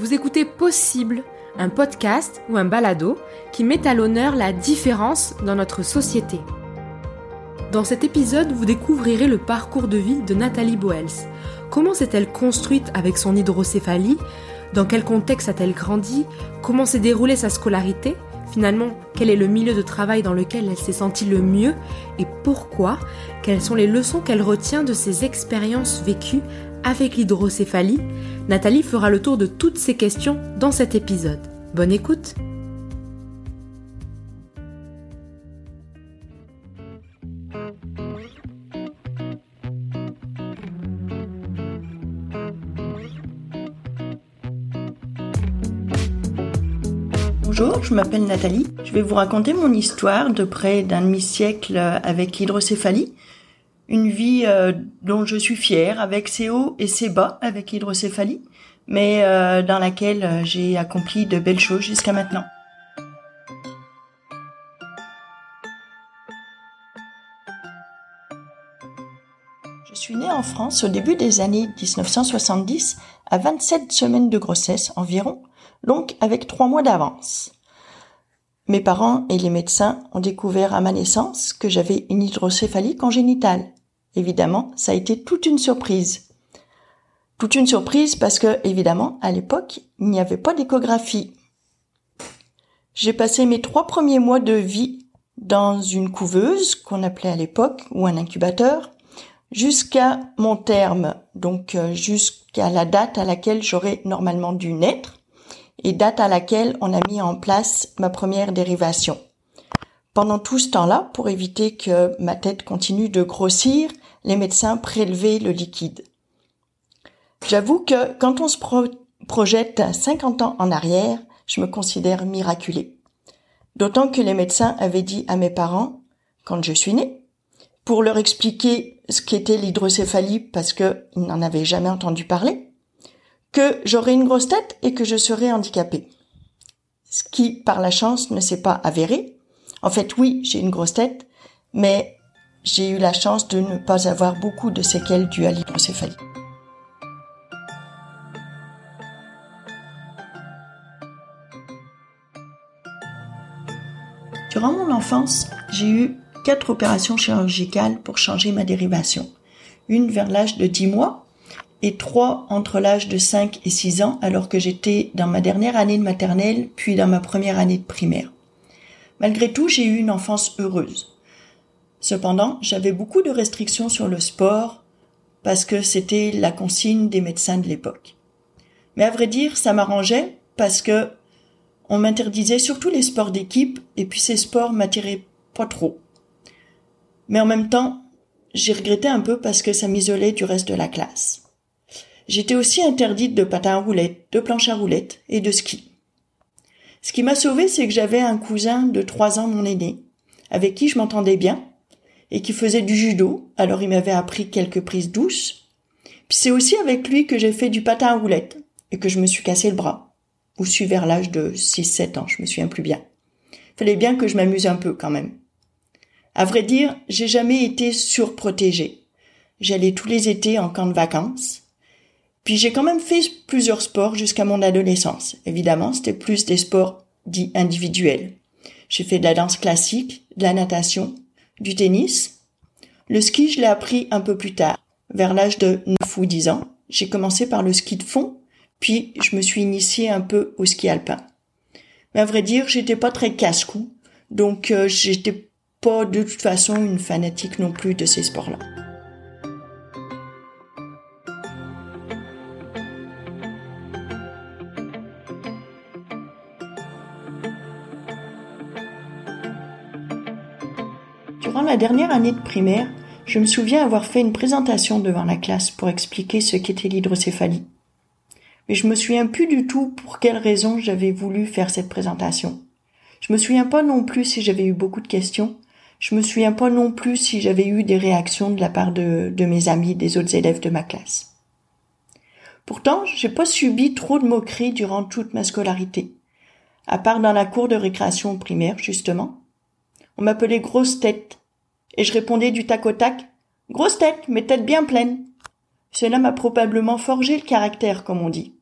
Vous écoutez Possible, un podcast ou un balado qui met à l'honneur la différence dans notre société. Dans cet épisode, vous découvrirez le parcours de vie de Nathalie Boels. Comment s'est-elle construite avec son hydrocéphalie? Dans quel contexte a-t-elle grandi? Comment s'est déroulée sa scolarité? Finalement, quel est le milieu de travail dans lequel elle s'est sentie le mieux? Et pourquoi? Quelles sont les leçons qu'elle retient de ses expériences vécues avec l'hydrocéphalie, Nathalie fera le tour de toutes ces questions dans cet épisode. Bonne écoute Bonjour, je m'appelle Nathalie. Je vais vous raconter mon histoire de près d'un demi-siècle avec l'hydrocéphalie une vie euh, dont je suis fière, avec ses hauts et ses bas, avec l'hydrocéphalie, mais euh, dans laquelle euh, j'ai accompli de belles choses jusqu'à maintenant. Je suis née en France au début des années 1970, à 27 semaines de grossesse environ, donc avec trois mois d'avance. Mes parents et les médecins ont découvert à ma naissance que j'avais une hydrocéphalie congénitale, Évidemment, ça a été toute une surprise. Toute une surprise parce que, évidemment, à l'époque, il n'y avait pas d'échographie. J'ai passé mes trois premiers mois de vie dans une couveuse qu'on appelait à l'époque ou un incubateur jusqu'à mon terme, donc euh, jusqu'à la date à laquelle j'aurais normalement dû naître et date à laquelle on a mis en place ma première dérivation. Pendant tout ce temps-là, pour éviter que ma tête continue de grossir, les médecins prélevaient le liquide. J'avoue que quand on se projette 50 ans en arrière, je me considère miraculée. D'autant que les médecins avaient dit à mes parents, quand je suis née, pour leur expliquer ce qu'était l'hydrocéphalie parce qu'ils n'en avaient jamais entendu parler, que j'aurais une grosse tête et que je serais handicapée. Ce qui, par la chance, ne s'est pas avéré. En fait, oui, j'ai une grosse tête, mais j'ai eu la chance de ne pas avoir beaucoup de séquelles dues à l'hydrocéphalie. Durant mon enfance, j'ai eu quatre opérations chirurgicales pour changer ma dérivation. Une vers l'âge de 10 mois et trois entre l'âge de 5 et 6 ans alors que j'étais dans ma dernière année de maternelle puis dans ma première année de primaire. Malgré tout, j'ai eu une enfance heureuse. Cependant, j'avais beaucoup de restrictions sur le sport parce que c'était la consigne des médecins de l'époque. Mais à vrai dire, ça m'arrangeait parce que on m'interdisait surtout les sports d'équipe et puis ces sports m'attiraient pas trop. Mais en même temps, j'ai regretté un peu parce que ça m'isolait du reste de la classe. J'étais aussi interdite de patin à roulettes, de planche à roulettes et de ski. Ce qui m'a sauvé, c'est que j'avais un cousin de trois ans mon aîné, avec qui je m'entendais bien, et qui faisait du judo, alors il m'avait appris quelques prises douces. Puis c'est aussi avec lui que j'ai fait du patin à roulettes et que je me suis cassé le bras. Ou suis vers l'âge de 6-7 ans, je me souviens plus bien. Fallait bien que je m'amuse un peu quand même. À vrai dire, j'ai jamais été surprotégée. J'allais tous les étés en camp de vacances. Puis j'ai quand même fait plusieurs sports jusqu'à mon adolescence. Évidemment, c'était plus des sports dits individuels. J'ai fait de la danse classique, de la natation, du tennis. Le ski, je l'ai appris un peu plus tard, vers l'âge de 9 ou 10 ans. J'ai commencé par le ski de fond, puis je me suis initiée un peu au ski alpin. Mais à vrai dire, j'étais pas très casse-cou, donc euh, j'étais pas de toute façon une fanatique non plus de ces sports-là. La dernière année de primaire, je me souviens avoir fait une présentation devant la classe pour expliquer ce qu'était l'hydrocéphalie. Mais je me souviens plus du tout pour quelle raison j'avais voulu faire cette présentation. Je me souviens pas non plus si j'avais eu beaucoup de questions. Je me souviens pas non plus si j'avais eu des réactions de la part de, de mes amis, des autres élèves de ma classe. Pourtant, j'ai pas subi trop de moqueries durant toute ma scolarité. À part dans la cour de récréation primaire, justement. On m'appelait grosse tête et je répondais du tac au tac Grosse tête, mais tête bien pleine. Cela m'a probablement forgé le caractère, comme on dit.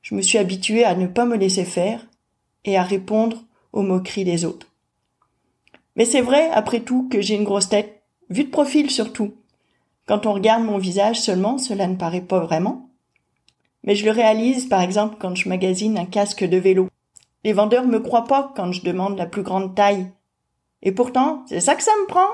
Je me suis habituée à ne pas me laisser faire et à répondre aux moqueries des autres. Mais c'est vrai, après tout, que j'ai une grosse tête, vue de profil surtout. Quand on regarde mon visage seulement, cela ne paraît pas vraiment. Mais je le réalise, par exemple, quand je magasine un casque de vélo. Les vendeurs me croient pas quand je demande la plus grande taille. Et pourtant, c'est ça que ça me prend.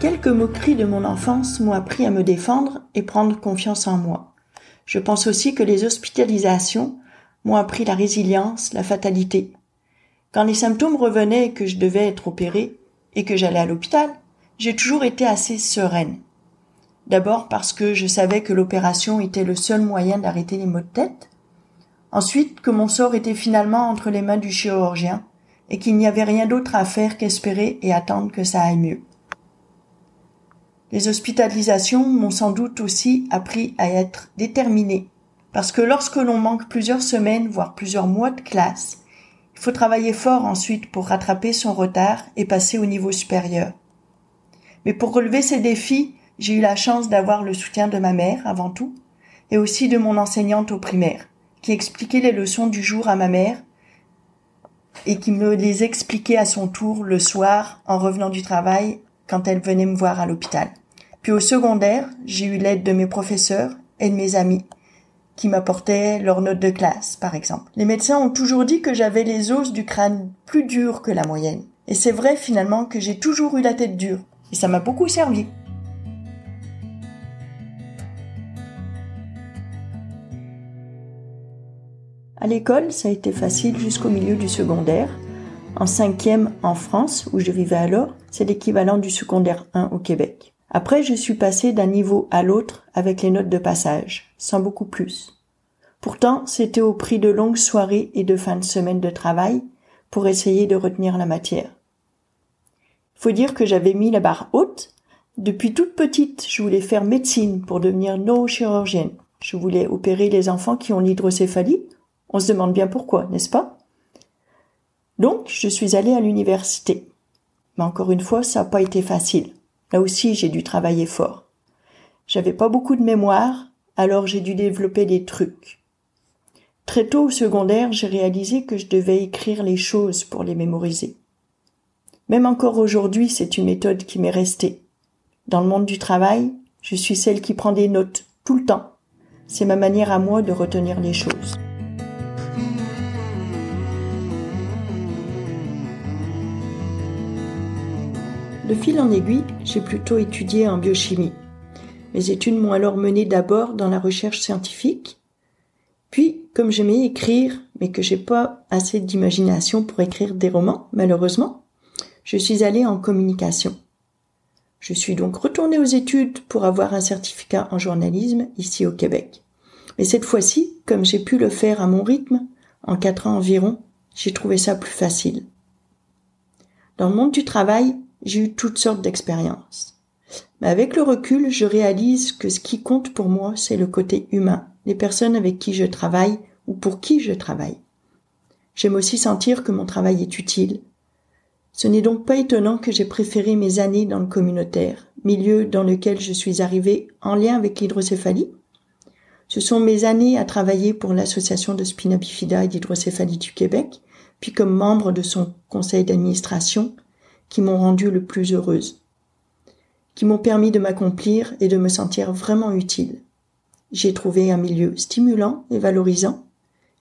Quelques moqueries de mon enfance m'ont appris à me défendre et prendre confiance en moi. Je pense aussi que les hospitalisations m'ont appris la résilience, la fatalité. Quand les symptômes revenaient et que je devais être opérée et que j'allais à l'hôpital, j'ai toujours été assez sereine. D'abord parce que je savais que l'opération était le seul moyen d'arrêter les maux de tête. Ensuite que mon sort était finalement entre les mains du chirurgien et qu'il n'y avait rien d'autre à faire qu'espérer et attendre que ça aille mieux. Les hospitalisations m'ont sans doute aussi appris à être déterminée, parce que lorsque l'on manque plusieurs semaines, voire plusieurs mois de classe, il faut travailler fort ensuite pour rattraper son retard et passer au niveau supérieur. Mais pour relever ces défis, j'ai eu la chance d'avoir le soutien de ma mère avant tout, et aussi de mon enseignante au primaire, qui expliquait les leçons du jour à ma mère et qui me les expliquait à son tour le soir en revenant du travail quand elle venait me voir à l'hôpital. Puis au secondaire, j'ai eu l'aide de mes professeurs et de mes amis qui m'apportaient leurs notes de classe, par exemple. Les médecins ont toujours dit que j'avais les os du crâne plus durs que la moyenne. Et c'est vrai finalement que j'ai toujours eu la tête dure. Et ça m'a beaucoup servi. À l'école, ça a été facile jusqu'au milieu du secondaire. En cinquième en France, où je vivais alors, c'est l'équivalent du secondaire 1 au Québec. Après, je suis passé d'un niveau à l'autre avec les notes de passage, sans beaucoup plus. Pourtant, c'était au prix de longues soirées et de fins de semaine de travail pour essayer de retenir la matière. Faut dire que j'avais mis la barre haute. Depuis toute petite, je voulais faire médecine pour devenir neurochirurgienne. Je voulais opérer les enfants qui ont l'hydrocéphalie. On se demande bien pourquoi, n'est-ce pas? Donc, je suis allée à l'université. Mais encore une fois, ça n'a pas été facile. Là aussi, j'ai dû travailler fort. J'avais pas beaucoup de mémoire, alors j'ai dû développer des trucs. Très tôt au secondaire, j'ai réalisé que je devais écrire les choses pour les mémoriser. Même encore aujourd'hui, c'est une méthode qui m'est restée. Dans le monde du travail, je suis celle qui prend des notes tout le temps. C'est ma manière à moi de retenir les choses. De fil en aiguille, j'ai plutôt étudié en biochimie. Mes études m'ont alors mené d'abord dans la recherche scientifique, puis, comme j'aimais écrire, mais que j'ai pas assez d'imagination pour écrire des romans, malheureusement, je suis allée en communication. Je suis donc retournée aux études pour avoir un certificat en journalisme ici au Québec. Mais cette fois-ci, comme j'ai pu le faire à mon rythme, en quatre ans environ, j'ai trouvé ça plus facile. Dans le monde du travail, j'ai eu toutes sortes d'expériences. Mais avec le recul, je réalise que ce qui compte pour moi, c'est le côté humain, les personnes avec qui je travaille ou pour qui je travaille. J'aime aussi sentir que mon travail est utile. Ce n'est donc pas étonnant que j'ai préféré mes années dans le communautaire, milieu dans lequel je suis arrivée en lien avec l'hydrocéphalie. Ce sont mes années à travailler pour l'association de spina bifida et d'hydrocéphalie du Québec, puis comme membre de son conseil d'administration, qui m'ont rendue le plus heureuse, qui m'ont permis de m'accomplir et de me sentir vraiment utile. J'ai trouvé un milieu stimulant et valorisant.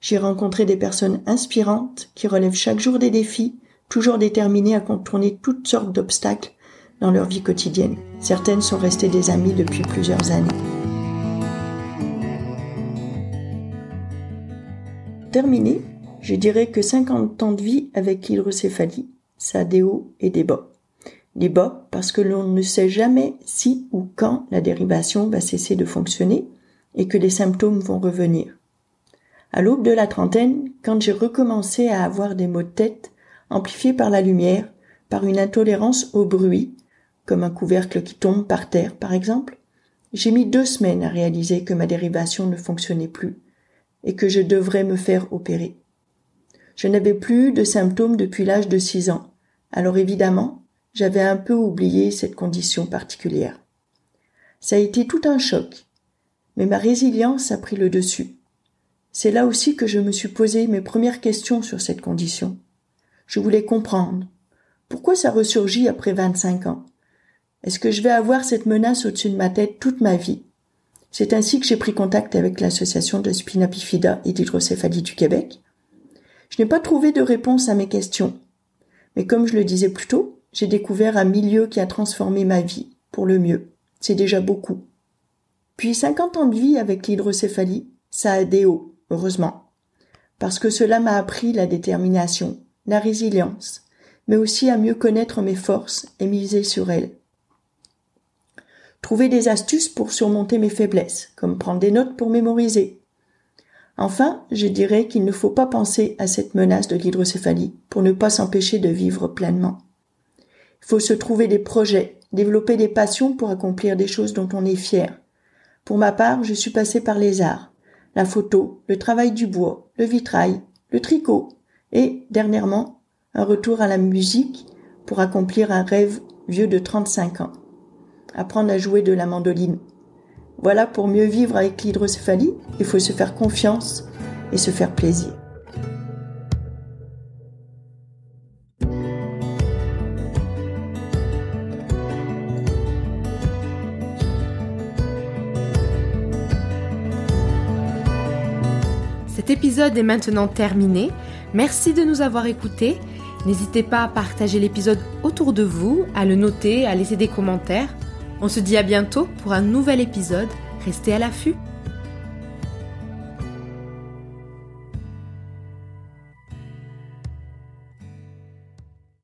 J'ai rencontré des personnes inspirantes qui relèvent chaque jour des défis, toujours déterminées à contourner toutes sortes d'obstacles dans leur vie quotidienne. Certaines sont restées des amies depuis plusieurs années. Terminé, je dirais que 50 ans de vie avec l'hydrocéphalie ça des hauts et des bas. Des bas parce que l'on ne sait jamais si ou quand la dérivation va cesser de fonctionner et que les symptômes vont revenir. À l'aube de la trentaine, quand j'ai recommencé à avoir des maux de tête amplifiés par la lumière, par une intolérance au bruit, comme un couvercle qui tombe par terre par exemple, j'ai mis deux semaines à réaliser que ma dérivation ne fonctionnait plus et que je devrais me faire opérer. Je n'avais plus de symptômes depuis l'âge de six ans. Alors évidemment, j'avais un peu oublié cette condition particulière. Ça a été tout un choc, mais ma résilience a pris le dessus. C'est là aussi que je me suis posé mes premières questions sur cette condition. Je voulais comprendre. Pourquoi ça ressurgit après 25 ans? Est-ce que je vais avoir cette menace au-dessus de ma tête toute ma vie? C'est ainsi que j'ai pris contact avec l'association de spina bifida et d'hydrocéphalie du Québec. Je n'ai pas trouvé de réponse à mes questions. Mais comme je le disais plus tôt, j'ai découvert un milieu qui a transformé ma vie pour le mieux. C'est déjà beaucoup. Puis 50 ans de vie avec l'hydrocéphalie, ça a des hauts, heureusement. Parce que cela m'a appris la détermination, la résilience, mais aussi à mieux connaître mes forces et miser sur elles. Trouver des astuces pour surmonter mes faiblesses, comme prendre des notes pour mémoriser. Enfin, je dirais qu'il ne faut pas penser à cette menace de l'hydrocéphalie pour ne pas s'empêcher de vivre pleinement. Il faut se trouver des projets, développer des passions pour accomplir des choses dont on est fier. Pour ma part, je suis passée par les arts, la photo, le travail du bois, le vitrail, le tricot et, dernièrement, un retour à la musique pour accomplir un rêve vieux de 35 ans. Apprendre à jouer de la mandoline. Voilà pour mieux vivre avec l'hydrocéphalie, il faut se faire confiance et se faire plaisir. Cet épisode est maintenant terminé. Merci de nous avoir écoutés. N'hésitez pas à partager l'épisode autour de vous, à le noter, à laisser des commentaires. On se dit à bientôt pour un nouvel épisode. Restez à l'affût.